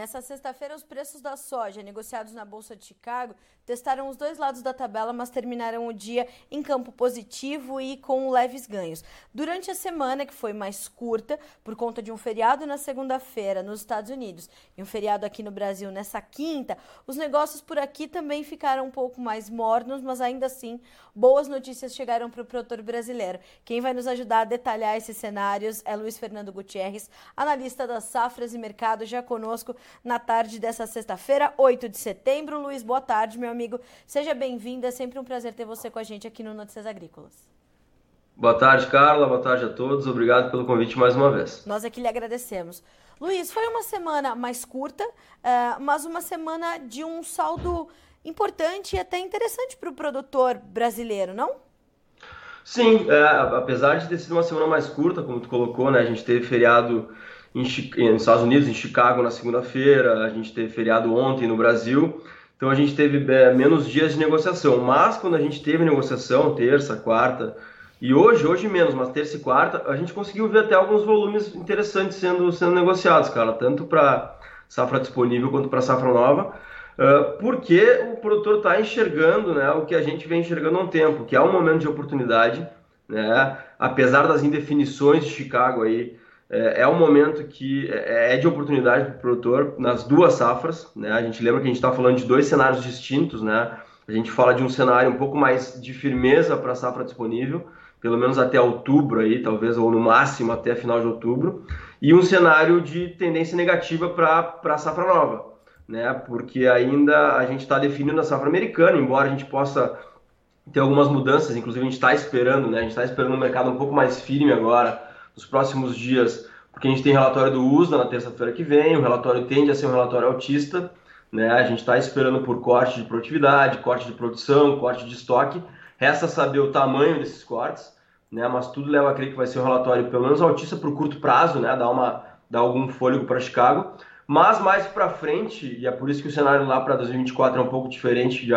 nessa sexta-feira, os preços da soja negociados na Bolsa de Chicago testaram os dois lados da tabela, mas terminaram o dia em campo positivo e com leves ganhos. Durante a semana, que foi mais curta, por conta de um feriado na segunda-feira nos Estados Unidos e um feriado aqui no Brasil nessa quinta, os negócios por aqui também ficaram um pouco mais mornos, mas ainda assim, boas notícias chegaram para o produtor brasileiro. Quem vai nos ajudar a detalhar esses cenários é Luiz Fernando Gutierrez, analista das safras e mercado, já conosco na tarde dessa sexta-feira, 8 de setembro. Luiz, boa tarde, meu amigo. Seja bem-vindo. É sempre um prazer ter você com a gente aqui no Notícias Agrícolas. Boa tarde, Carla. Boa tarde a todos. Obrigado pelo convite mais uma vez. Nós aqui lhe agradecemos. Luiz, foi uma semana mais curta, uh, mas uma semana de um saldo importante e até interessante para o produtor brasileiro, não? Sim, é, apesar de ter sido uma semana mais curta, como tu colocou, né? A gente teve feriado em, nos Estados Unidos, em Chicago, na segunda-feira, a gente teve feriado ontem no Brasil, então a gente teve é, menos dias de negociação. Mas quando a gente teve negociação, terça, quarta, e hoje, hoje menos, mas terça e quarta, a gente conseguiu ver até alguns volumes interessantes sendo, sendo negociados, cara, tanto para safra disponível quanto para safra nova, uh, porque o produtor está enxergando né, o que a gente vem enxergando há um tempo, que é um momento de oportunidade, né, apesar das indefinições de Chicago aí, é, é um momento que é, é de oportunidade para o produtor nas duas safras. Né? A gente lembra que a gente está falando de dois cenários distintos. Né? A gente fala de um cenário um pouco mais de firmeza para a safra disponível, pelo menos até outubro, aí, talvez, ou no máximo até final de outubro, e um cenário de tendência negativa para a safra nova. Né? Porque ainda a gente está definindo a safra americana, embora a gente possa ter algumas mudanças, inclusive a gente está esperando, né? a gente está esperando um mercado um pouco mais firme agora nos próximos dias, porque a gente tem relatório do USDA na terça-feira que vem, o relatório tende a ser um relatório altista, né? A gente está esperando por corte de produtividade, corte de produção, corte de estoque. Resta saber o tamanho desses cortes, né? Mas tudo leva a crer que vai ser um relatório pelo menos altista para o curto prazo, né? Dar uma dar algum fôlego para Chicago. Mas mais para frente, e é por isso que o cenário lá para 2024 é um pouco diferente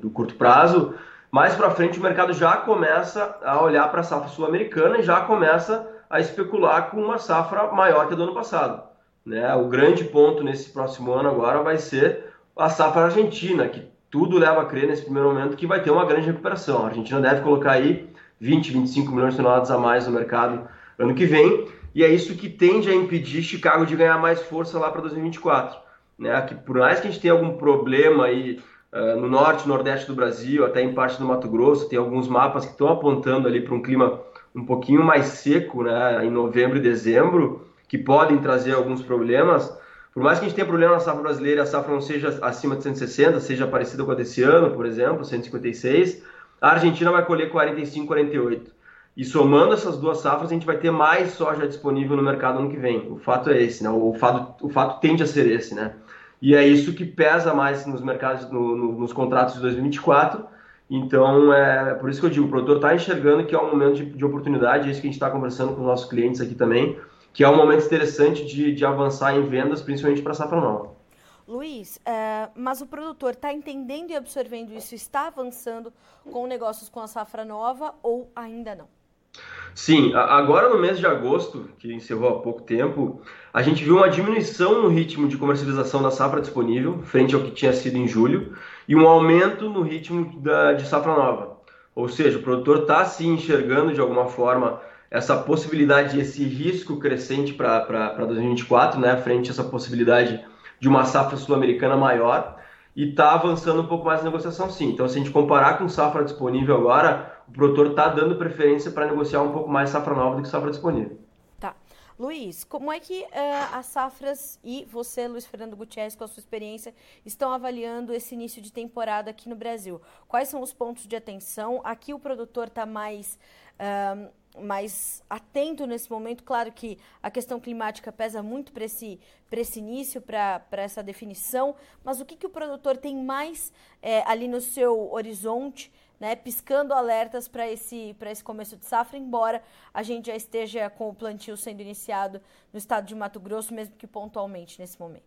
do curto prazo, mais para frente o mercado já começa a olhar para a safra sul-americana e já começa a especular com uma safra maior que a do ano passado. Né? O grande ponto nesse próximo ano agora vai ser a safra argentina, que tudo leva a crer nesse primeiro momento que vai ter uma grande recuperação. A Argentina deve colocar aí 20, 25 milhões de toneladas a mais no mercado ano que vem, e é isso que tende a impedir Chicago de ganhar mais força lá para 2024. Né? Que por mais que a gente tenha algum problema aí uh, no norte nordeste do Brasil, até em parte do Mato Grosso, tem alguns mapas que estão apontando ali para um clima um pouquinho mais seco, né, em novembro e dezembro, que podem trazer alguns problemas. Por mais que a gente tenha problema na safra brasileira, a safra não seja acima de 160, seja parecida com a desse ano, por exemplo, 156, a Argentina vai colher 45, 48. E somando essas duas safras, a gente vai ter mais soja disponível no mercado ano que vem. O fato é esse, né? O fato, o fato tende a ser esse, né? E é isso que pesa mais nos mercados, no, no, nos contratos de 2024 então, é por isso que eu digo, o produtor está enxergando que é um momento de, de oportunidade, é isso que a gente está conversando com os nossos clientes aqui também, que é um momento interessante de, de avançar em vendas, principalmente para a safra nova. Luiz, é, mas o produtor está entendendo e absorvendo isso, está avançando com negócios com a safra nova ou ainda não? Sim, agora no mês de agosto, que encerrou há pouco tempo, a gente viu uma diminuição no ritmo de comercialização da safra disponível, frente ao que tinha sido em julho, e um aumento no ritmo da, de safra nova. Ou seja, o produtor está se enxergando de alguma forma essa possibilidade, esse risco crescente para 2024, né, frente a essa possibilidade de uma safra sul-americana maior, e está avançando um pouco mais na negociação, sim. Então, se a gente comparar com safra disponível agora, o produtor está dando preferência para negociar um pouco mais safra nova do que safra disponível. Luiz, como é que uh, as safras e você, Luiz Fernando Gutierrez, com a sua experiência, estão avaliando esse início de temporada aqui no Brasil? Quais são os pontos de atenção? Aqui o produtor está mais. Uh, mais atento nesse momento. Claro que a questão climática pesa muito para esse, esse início, para essa definição, mas o que, que o produtor tem mais é, ali no seu horizonte né, piscando alertas para esse, esse começo de safra, embora a gente já esteja com o plantio sendo iniciado no estado de Mato Grosso, mesmo que pontualmente nesse momento.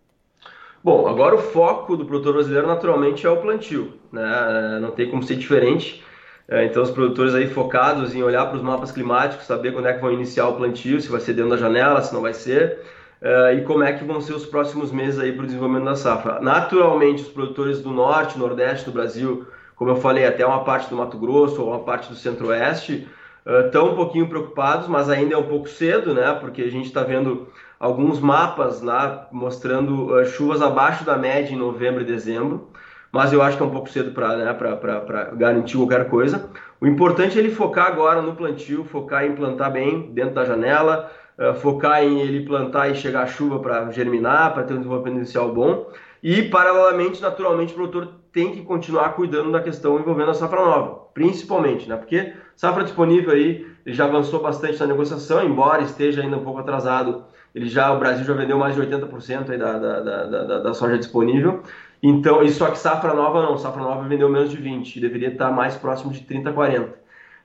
Bom, agora o foco do produtor brasileiro naturalmente é o plantio, né? não tem como ser diferente. É, então, os produtores aí focados em olhar para os mapas climáticos, saber quando é que vão iniciar o plantio, se vai ser dentro da janela, se não vai ser. uh, e como é que vão ser os próximos meses aí para o desenvolvimento da safra. Naturalmente, os produtores do norte, nordeste do Brasil, como eu falei, até uma parte do Mato Grosso ou uma parte do centro-oeste, estão uh, um pouquinho preocupados, mas ainda é um pouco cedo, né? Porque a gente está vendo alguns mapas lá mostrando uh, chuvas abaixo da média em novembro e dezembro, mas eu acho que é um pouco cedo para né, garantir qualquer coisa. O importante é ele focar agora no plantio, focar em plantar bem dentro da janela, uh, focar em ele plantar e chegar a chuva para germinar, para ter um desenvolvimento inicial bom. E, paralelamente, naturalmente, o produtor tem que continuar cuidando da questão envolvendo a safra nova, principalmente, né? Porque safra disponível aí, ele já avançou bastante na negociação, embora esteja ainda um pouco atrasado ele já, o Brasil já vendeu mais de 80% aí da, da, da, da, soja disponível. Então, e só que safra nova não, safra nova vendeu menos de 20, deveria estar mais próximo de 30, 40.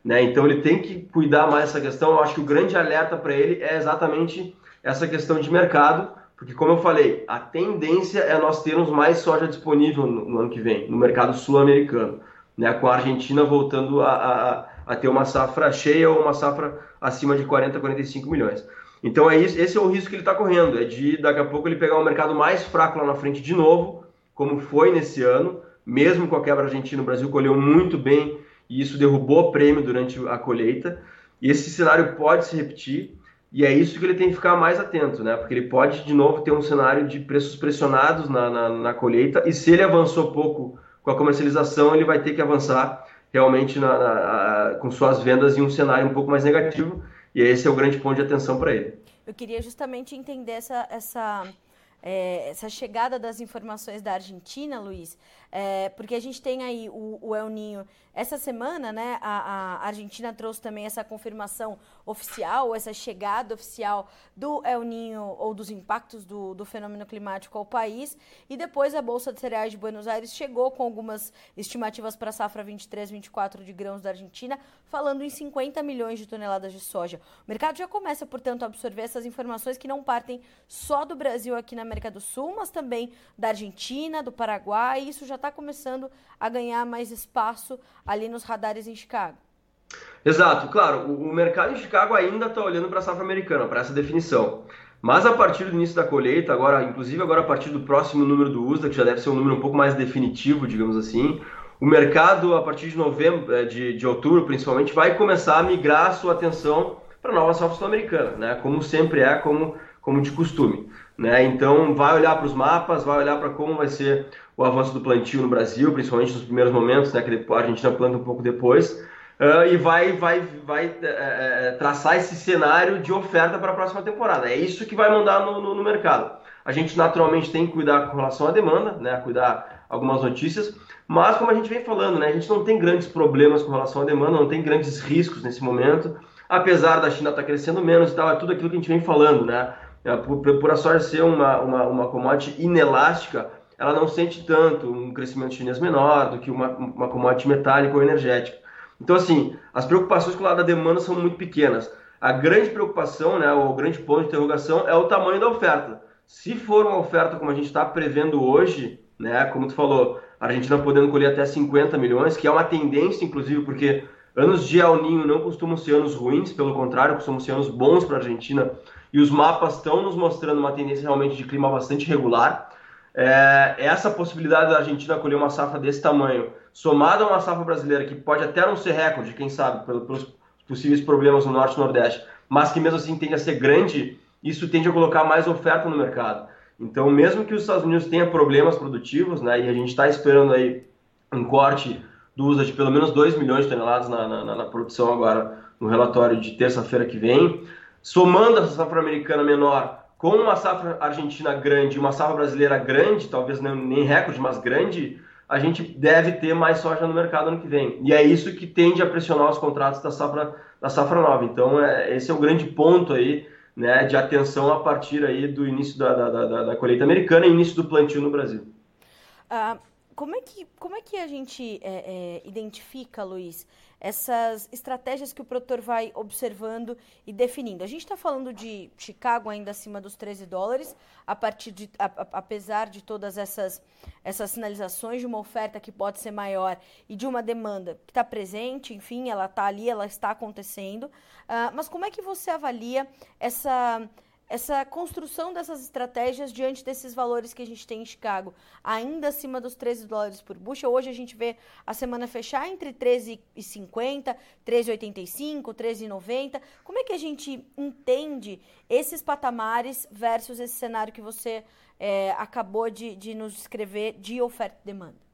Né? Então ele tem que cuidar mais dessa questão. Eu acho que o grande alerta para ele é exatamente essa questão de mercado, porque como eu falei, a tendência é nós termos mais soja disponível no, no ano que vem, no mercado sul-americano, né? com a Argentina voltando a, a, a ter uma safra cheia ou uma safra acima de 40, 45 milhões. Então é isso, esse é o risco que ele está correndo, é de daqui a pouco ele pegar um mercado mais fraco lá na frente de novo, como foi nesse ano, mesmo com a quebra argentina, o Brasil colheu muito bem e isso derrubou o prêmio durante a colheita. E esse cenário pode se repetir e é isso que ele tem que ficar mais atento, né? Porque ele pode de novo ter um cenário de preços pressionados na, na, na colheita e se ele avançou pouco com a comercialização, ele vai ter que avançar realmente na, na, com suas vendas em um cenário um pouco mais negativo e esse é o grande ponto de atenção para ele. Eu queria justamente entender essa, essa, é, essa chegada das informações da Argentina, Luiz, é, porque a gente tem aí o, o El Ninho essa semana, né, a, a, Argentina trouxe também essa confirmação oficial, essa chegada oficial do El Ninho ou dos impactos do, do fenômeno climático ao país. E depois a Bolsa de Cereais de Buenos Aires chegou com algumas estimativas para a safra 23-24 de grãos da Argentina, falando em 50 milhões de toneladas de soja. O mercado já começa, portanto, a absorver essas informações que não partem só do Brasil aqui na América do Sul, mas também da Argentina, do Paraguai. Isso já está começando a ganhar mais espaço ali nos radares em Chicago. Exato, claro, o, mercado em Chicago ainda está olhando para a safra americana, para essa definição. Mas a partir do início da colheita, agora, inclusive agora a partir do próximo número do USDA, que já deve ser um número um pouco mais definitivo, digamos assim, o mercado, a partir de novembro, eh, de, de outubro principalmente, vai começar a migrar a sua atenção para a nova safra sul-americana, né? como sempre é, como, como de costume. Né? Então, vai olhar para os mapas, vai olhar para como vai ser o avanço do plantio no Brasil, principalmente nos primeiros momentos, né, que a Argentina planta um pouco depois, uh, e vai, vai, vai uh, traçar esse cenário de oferta para a próxima temporada. É isso que vai mandar no, no, no, mercado. A gente naturalmente tem que cuidar com relação à demanda, né, cuidar algumas notícias, mas como a gente vem falando, né, a gente não tem grandes problemas com relação à demanda, não tem grandes riscos nesse momento, apesar da China estar tá crescendo menos e tal, é tudo aquilo que a gente vem falando, né, por, por a soja ser uma, uma, uma commodity inelástica, ela não sente tanto um crescimento chinês menor do que uma, uma commodity metálica ou energética. Então, assim, as preocupações com o lado da demanda são muito pequenas. A grande preocupação, né, o grande ponto de interrogação é o tamanho da oferta. Se for uma oferta como a gente está prevendo hoje, né, como tu falou, a Argentina podendo colher até 50 milhões, que é uma tendência, inclusive, porque anos de El Ninho não costumam ser anos ruins, pelo contrário, costumam ser anos bons para a Argentina, e os mapas estão nos mostrando uma tendência realmente de clima bastante regular é, essa possibilidade da Argentina colher uma safra desse tamanho, somada a uma safra brasileira que pode até não ser recorde, quem sabe, pelos possíveis problemas no Norte e Nordeste, mas que mesmo assim tende a ser grande, isso tende a colocar mais oferta no mercado. Então, mesmo que os Estados Unidos tenham problemas produtivos, né, e a gente está esperando aí um corte do uso de pelo menos 2 milhões de toneladas na, na, na produção agora no relatório de terça-feira que vem, somando essa safra americana menor com uma safra argentina grande uma safra brasileira grande, talvez nem recorde, mas grande, a gente deve ter mais soja no mercado ano que vem. E é isso que tende a pressionar os contratos da safra, da safra nova. Então, é, esse é o grande ponto aí, né, de atenção a partir aí do início da, da, da, da colheita americana e início do plantio no Brasil. Uh, como, é que, como é que a gente é, é, identifica, Luiz, essas estratégias que o produtor vai observando e definindo. A gente está falando de Chicago ainda acima dos 13 dólares, a partir de, a, a, apesar de todas essas, essas sinalizações de uma oferta que pode ser maior e de uma demanda que está presente, enfim, ela está ali, ela está acontecendo. Uh, mas como é que você avalia essa essa construção dessas estratégias diante desses valores que a gente tem em Chicago, ainda acima dos 13 dólares por bushel. Hoje a gente vê a semana fechar entre 13,50, 13,85, 13,90. Como é que a gente entende esses patamares versus esse cenário que você é, acabou de, de nos descrever de oferta e demanda?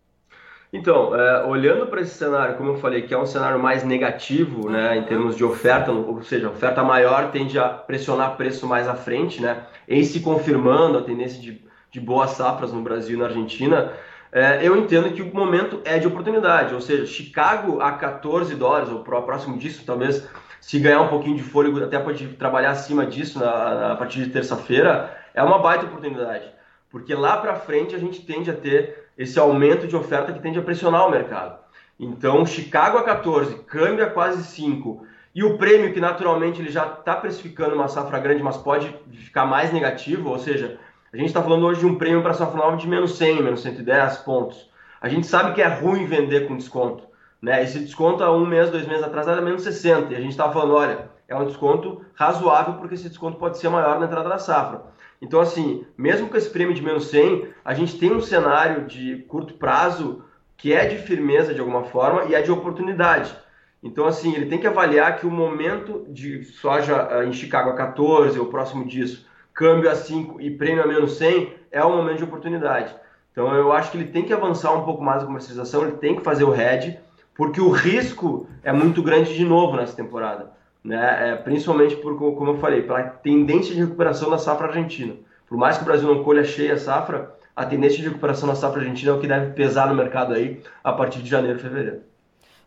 Então, é, olhando para esse cenário, como eu falei, que é um cenário mais negativo, né, em termos de oferta, ou seja, a oferta maior tende a pressionar preço mais à frente, né, em se confirmando a tendência de, de boas safras no Brasil e na Argentina, é, eu entendo que o momento é de oportunidade, ou seja, Chicago a 14 dólares, ou próximo disso, talvez, se ganhar um pouquinho de fôlego, até pode trabalhar acima disso na, na a partir de terça-feira, é uma baita oportunidade, porque lá para frente a gente tende a ter esse aumento de oferta que tende a pressionar o mercado. Então, Chicago a 14, câmbio a quase 5, e o prêmio que naturalmente ele já está precificando uma safra grande, mas pode ficar mais negativo, ou seja, a gente está falando hoje de um prêmio para safra nova de menos 100, menos 110 pontos. A gente sabe que é ruim vender com desconto. Né? Esse desconto há um mês, dois meses atrás era menos 60, e a gente estava falando, olha, é um desconto razoável porque esse desconto pode ser maior na entrada da safra. Então, assim, mesmo com esse prêmio de menos 100, a gente tem um cenário de curto prazo que é de firmeza de alguma forma e é de oportunidade. Então, assim, ele tem que avaliar que o momento de soja eh, em Chicago a 14 ou próximo disso, câmbio a 5 e prêmio a menos 100 é um momento de oportunidade. Então, eu acho que ele tem que avançar um pouco mais a comercialização, ele tem que fazer o hedge, porque o risco é muito grande de novo nessa temporada né? É, principalmente por, como eu falei, pela tendência de recuperação da safra argentina. Por mais que o Brasil não colha cheia a safra, a tendência de recuperação da safra argentina é o que deve pesar no mercado aí a partir de janeiro, fevereiro.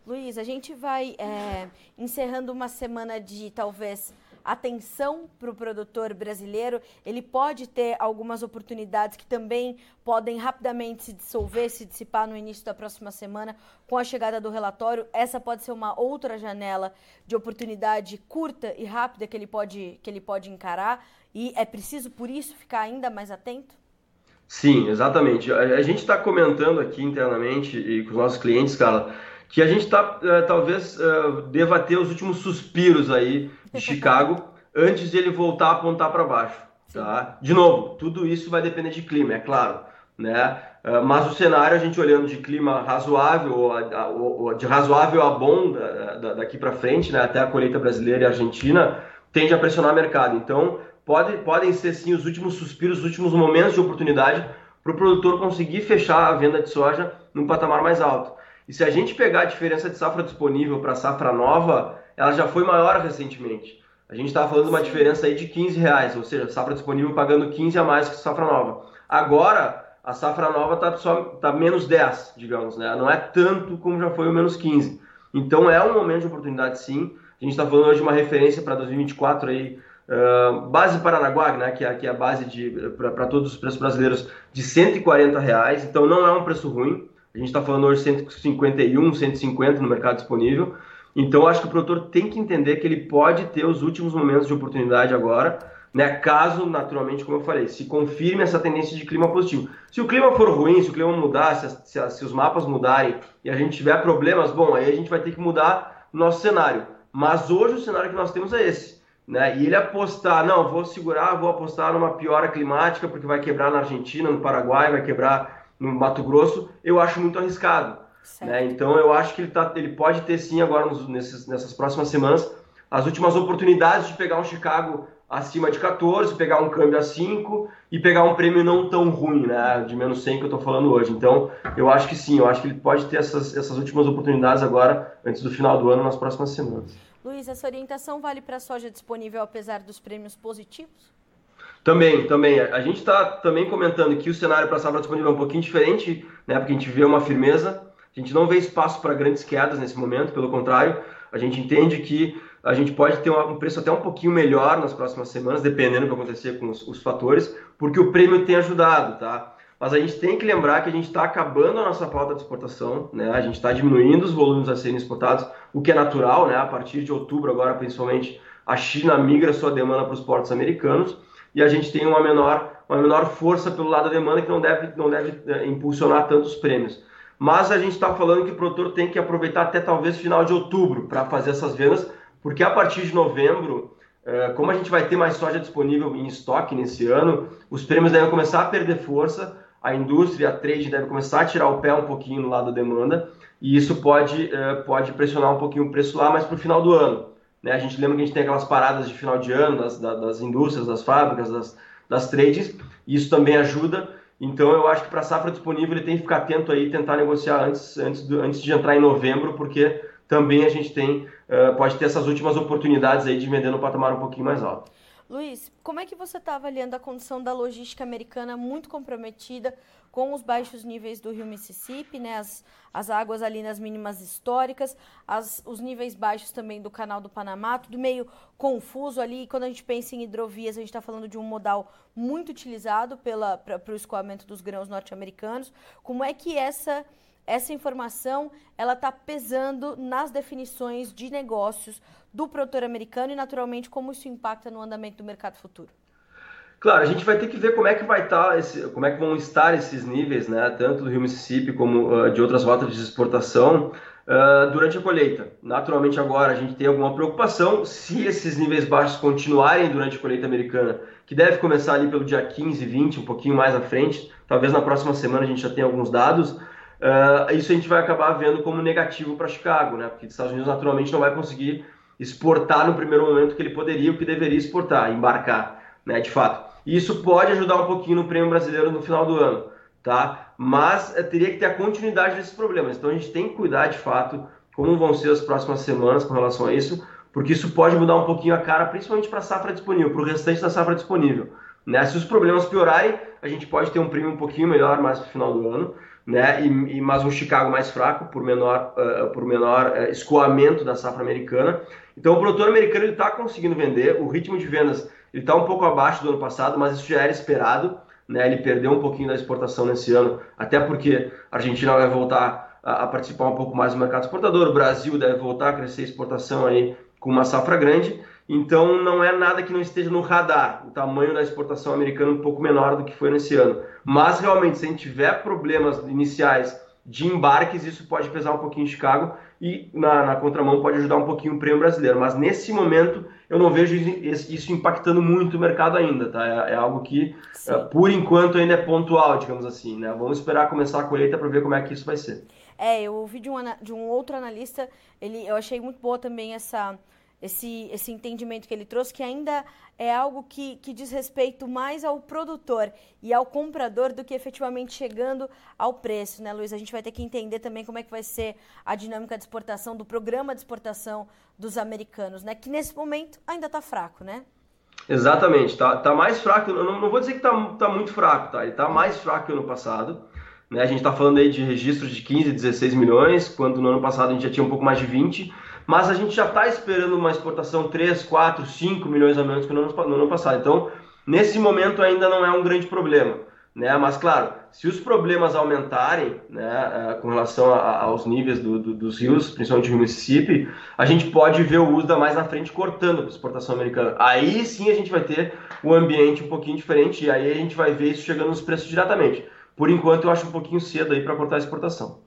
Luiz, a gente vai é, encerrando uma semana de talvez atenção para o produtor brasileiro. Ele pode ter algumas oportunidades que também podem rapidamente se dissolver, se dissipar no início da próxima semana com a chegada do relatório. Essa pode ser uma outra janela de oportunidade curta e rápida que ele pode, que ele pode encarar. E é preciso, por isso, ficar ainda mais atento? Sim, exatamente. A, gente está comentando aqui internamente e com os nossos clientes, cara, que a gente tá, uh, talvez uh, deva ter os últimos suspiros aí de Chicago antes de ele voltar a apontar para baixo. Tá? De novo, tudo isso vai depender de clima, é claro. Né? Uh, mas o cenário, a gente olhando de clima razoável, ou, ou, ou de razoável a bom da, da, daqui para frente, né, até a colheita brasileira e argentina, tende a pressionar o mercado. Então, pode, podem ser sim os últimos suspiros, os últimos momentos de oportunidade para o produtor conseguir fechar a venda de soja num patamar mais alto. E se a gente pegar a diferença de safra disponível para safra nova, ela já foi maior recentemente. A gente estava falando de uma diferença aí de 15 reais, ou seja, safra disponível pagando 15 a mais que safra nova. Agora, a safra nova está só tá menos 10, digamos, né? Não é tanto como já foi o menos 15. Então é um momento de oportunidade sim. A gente está falando hoje de uma referência para 2024 aí, uh, base Paranaguá, né? Que é, que é a base para todos os preços brasileiros de 140 reais. Então não é um preço ruim. A gente está falando hoje 151, 150 no mercado disponível. Então, acho que o produtor tem que entender que ele pode ter os últimos momentos de oportunidade agora, né? Caso, naturalmente, como eu falei, se confirme essa tendência de clima positivo. Se o clima for ruim, se o clima mudar, se, se, se os mapas mudarem e a gente tiver problemas, bom, aí a gente vai ter que mudar o nosso cenário. Mas hoje o cenário que nós temos é esse. Né? E ele apostar, não, vou segurar, vou apostar numa piora climática, porque vai quebrar na Argentina, no Paraguai, vai quebrar no Mato Grosso, eu acho muito arriscado. Né? Então eu acho que ele, tá, ele pode ter sim agora nos, nesses, nessas próximas semanas as últimas oportunidades de pegar um Chicago acima de 14, pegar um câmbio a 5 e pegar um prêmio não tão ruim, né? De menos 100 que eu estou falando hoje. Então, eu acho que sim, eu acho que ele pode ter essas, essas últimas oportunidades agora, antes do final do ano, nas próximas semanas. Luiz, essa orientação vale para a soja disponível apesar dos prêmios positivos? Também, também. A gente está também comentando que o cenário para a safra disponível é um pouquinho diferente, né? Porque a gente vê uma firmeza, a gente não vê espaço para grandes quedas nesse momento, pelo contrário, a gente entende que a gente pode ter um preço até um pouquinho melhor nas próximas semanas, dependendo do que acontecer com os, os fatores, porque o prêmio tem ajudado, tá? Mas a gente tem que lembrar que a gente está acabando a nossa pauta de exportação, né? A gente está diminuindo os volumes a serem exportados, o que é natural, né? A partir de outubro, agora principalmente, a China migra sua demanda para os portos americanos e a gente tem uma menor, uma menor força pelo lado da demanda que não deve, não deve é, impulsionar tantos prêmios. Mas a gente está falando que o produtor tem que aproveitar até talvez final de outubro para fazer essas vendas, porque a partir de novembro é, como a gente vai ter mais soja disponível em estoque nesse ano, os prêmios devem começar a perder força, a indústria, a trade deve começar a tirar o pé um pouquinho no lado da demanda, e isso pode, é, pode pressionar um pouquinho o preço lá, mas para o final do ano. Né? A gente lembra que a gente tem aquelas paradas de final de ano das, das indústrias, das fábricas, das, das trades, isso também ajuda. Então eu acho que para a safra disponível ele tem que ficar atento aí, tentar negociar antes, antes, do, antes de entrar em novembro, porque também a gente tem, uh, pode ter essas últimas oportunidades aí de vender no patamar um pouquinho mais alto. Luiz, como é que você está avaliando a condição da logística americana muito comprometida com os baixos níveis do rio Mississippi, né, as, as águas ali nas mínimas históricas, as, os níveis baixos também do canal do Panamá, tudo meio confuso ali. Quando a gente pensa em hidrovias, a gente está falando de um modal muito utilizado para o escoamento dos grãos norte-americanos. Como é que essa essa informação ela está pesando nas definições de negócios do produtor americano e naturalmente como isso impacta no andamento do mercado futuro. Claro, a gente vai ter que ver como é que vai estar, tá esse, como é que vão estar esses níveis, né, tanto do Rio Mississippi como uh, de outras rotas de exportação uh, durante a colheita. Naturalmente agora a gente tem alguma preocupação se esses níveis baixos continuarem durante a colheita americana, que deve começar ali pelo dia 15, 20, um pouquinho mais à frente, talvez na próxima semana a gente já tenha alguns dados. Uh, isso a gente vai acabar vendo como negativo para Chicago, né? Porque os Estados Unidos naturalmente não vai conseguir exportar no primeiro momento que ele poderia, o que deveria exportar, embarcar, né? De fato. E isso pode ajudar um pouquinho no prêmio brasileiro no final do ano, tá? Mas é, teria que ter a continuidade desses problemas. Então a gente tem que cuidar de fato como vão ser as próximas semanas com relação a isso, porque isso pode mudar um pouquinho a cara, principalmente para a safra disponível, para o restante da safra disponível. Né? Se os problemas piorarem, a gente pode ter um prêmio um pouquinho melhor mais para o final do ano né? E, e, mas um Chicago mais fraco por menor, uh, por menor uh, escoamento da safra americana. Então o produtor americano está conseguindo vender, o ritmo de vendas está um pouco abaixo do ano passado, mas isso já era esperado. Né? Ele perdeu um pouquinho da exportação nesse ano, até porque a Argentina vai voltar a, a participar um pouco mais do mercado exportador, o Brasil deve voltar a crescer a exportação aí com uma safra grande. Então não é nada que não esteja no radar. O tamanho da exportação americana é um pouco menor do que foi nesse ano. Mas realmente, se a gente tiver problemas iniciais de embarques, isso pode pesar um pouquinho em Chicago e na, na contramão pode ajudar um pouquinho o prêmio brasileiro. Mas nesse momento eu não vejo isso impactando muito o mercado ainda, tá? É, é algo que, é, por enquanto, ainda é pontual, digamos assim, né? Vamos esperar começar a colheita para ver como é que isso vai ser. É, eu ouvi de um, de um outro analista, ele, eu achei muito boa também essa esse, esse entendimento que ele trouxe, que ainda é algo que, que diz respeito mais ao produtor e ao comprador do que efetivamente chegando ao preço, né, Luiz? A gente vai ter que entender também como é que vai ser a dinâmica de exportação, do programa de exportação dos americanos, né? Que nesse momento ainda está fraco, né? Exatamente, tá, tá mais fraco, eu não, não vou dizer que tá, tá muito fraco, tá? Ele tá mais fraco que o ano passado, né? A gente está falando aí de registros de 15, 16 milhões, quando no ano passado a gente já tinha um pouco mais de 20, mas a gente já está esperando uma exportação 3, 4, 5 milhões a menos que no ano, no ano passado. Então, nesse momento ainda não é um grande problema. Né? Mas, claro, se os problemas aumentarem né, eh, com relação a, aos níveis do, do, dos rios, principalmente o Mississippi, a gente pode ver o USDA mais na frente cortando a exportação americana. Aí sim a gente vai ter um ambiente um pouquinho diferente e aí a gente vai ver isso chegando nos preços diretamente. Por enquanto, eu acho um pouquinho cedo aí para cortar a exportação.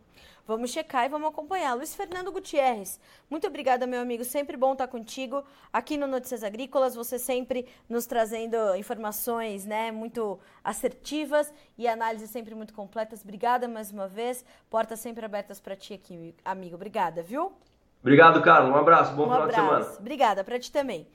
Vamos checar e vamos acompanhar. Luiz Fernando Gutierrez, muito obrigada, meu amigo. Sempre bom estar contigo aqui no Notícias Agrícolas. Você sempre nos trazendo informações né, muito assertivas e análises sempre muito completas. Obrigada mais uma vez. Portas sempre abertas para ti aqui, amigo. Obrigada, viu? Obrigado, Carlos. Um abraço. Bom um final abraço. de semana. Obrigada para ti também.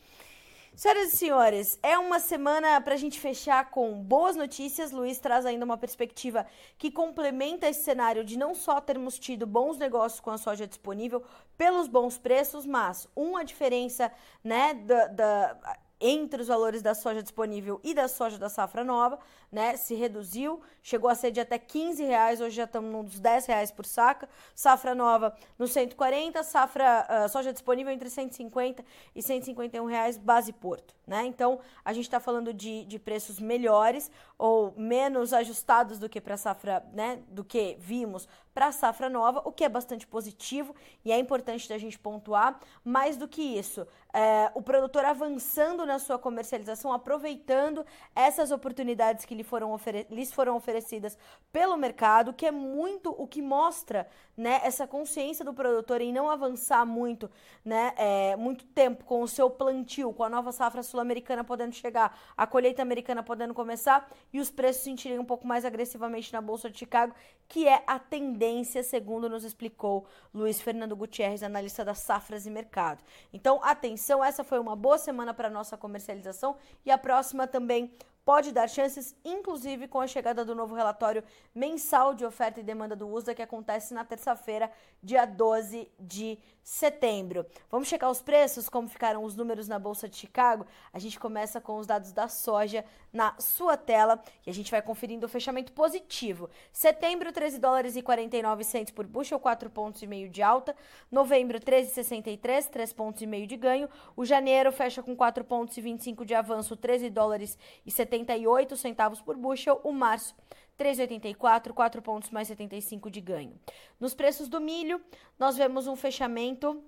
Senhoras e senhores, é uma semana para a gente fechar com boas notícias. Luiz traz ainda uma perspectiva que complementa esse cenário de não só termos tido bons negócios com a soja disponível pelos bons preços, mas uma diferença né, da, da entre os valores da soja disponível e da soja da safra nova, né? Se reduziu, chegou a ser de até 15 reais, hoje já estamos nos 10 reais por saca. Safra nova no 140, safra uh, soja disponível entre 150 e 151 reais base porto, né? Então a gente está falando de, de preços melhores ou menos ajustados do que para safra, né? Do que vimos para a safra nova, o que é bastante positivo e é importante da gente pontuar. Mais do que isso, é, o produtor avançando na sua comercialização, aproveitando essas oportunidades que lhe foram lhes foram oferecidas pelo mercado, que é muito o que mostra né, essa consciência do produtor em não avançar muito, né, é, muito tempo com o seu plantio, com a nova safra sul-americana podendo chegar, a colheita americana podendo começar e os preços sentirem um pouco mais agressivamente na Bolsa de Chicago, que é a tendência, segundo nos explicou Luiz Fernando Gutierrez, analista das safras e mercado. Então, atenção, essa foi uma boa semana para nossa comercialização e a próxima também pode dar chances, inclusive com a chegada do novo relatório mensal de oferta e demanda do USA, que acontece na terça-feira, dia 12 de setembro. Vamos checar os preços, como ficaram os números na Bolsa de Chicago? A gente começa com os dados da soja na sua tela e a gente vai conferindo o fechamento positivo. Setembro, 13 dólares e 49 centos por bushel, 4 pontos e meio de alta. Novembro, 13,63, 3 pontos e meio de ganho. O janeiro fecha com 4 pontos e 25 de avanço, 13 dólares e 78 centavos por bushel. O março, 3,84, 4 pontos mais 75 de ganho. Nos preços do milho, nós vemos um fechamento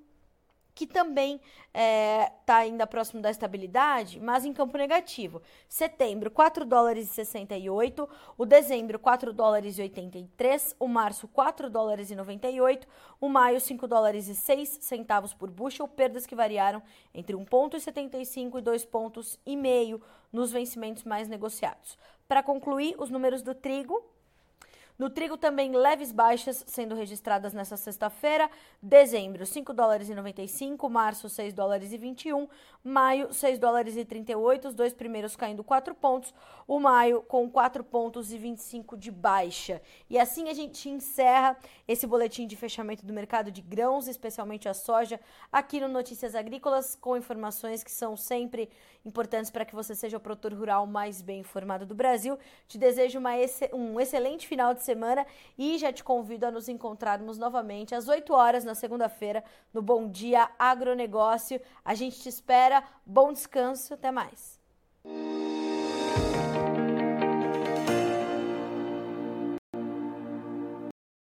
que também está é, tá ainda próximo da estabilidade, mas em campo negativo. Setembro, 4 dólares e 68, o dezembro, 4 dólares e 83, o março, 4 dólares e 98, o maio, 5 dólares e 6 centavos por bushel, perdas que variaram entre 1,75 e 2 pontos nos vencimentos mais negociados. Para concluir, os números do trigo. No trigo também leves baixas sendo registradas nessa sexta-feira. Dezembro, 5 dólares e 95, março, 6 dólares e 21, maio, 6 dólares e 38, os dois primeiros caindo 4 pontos, o maio com 4 pontos e 25 de baixa. E assim a gente encerra esse boletim de fechamento do mercado de grãos, especialmente a soja, aqui no Notícias Agrícolas, com informações que são sempre importantes para que você seja o produtor rural mais bem informado do Brasil. Te desejo uma, um excelente final de semana e já te convido a nos encontrarmos novamente às 8 horas na segunda-feira no Bom Dia Agronegócio. A gente te espera. Bom descanso. Até mais.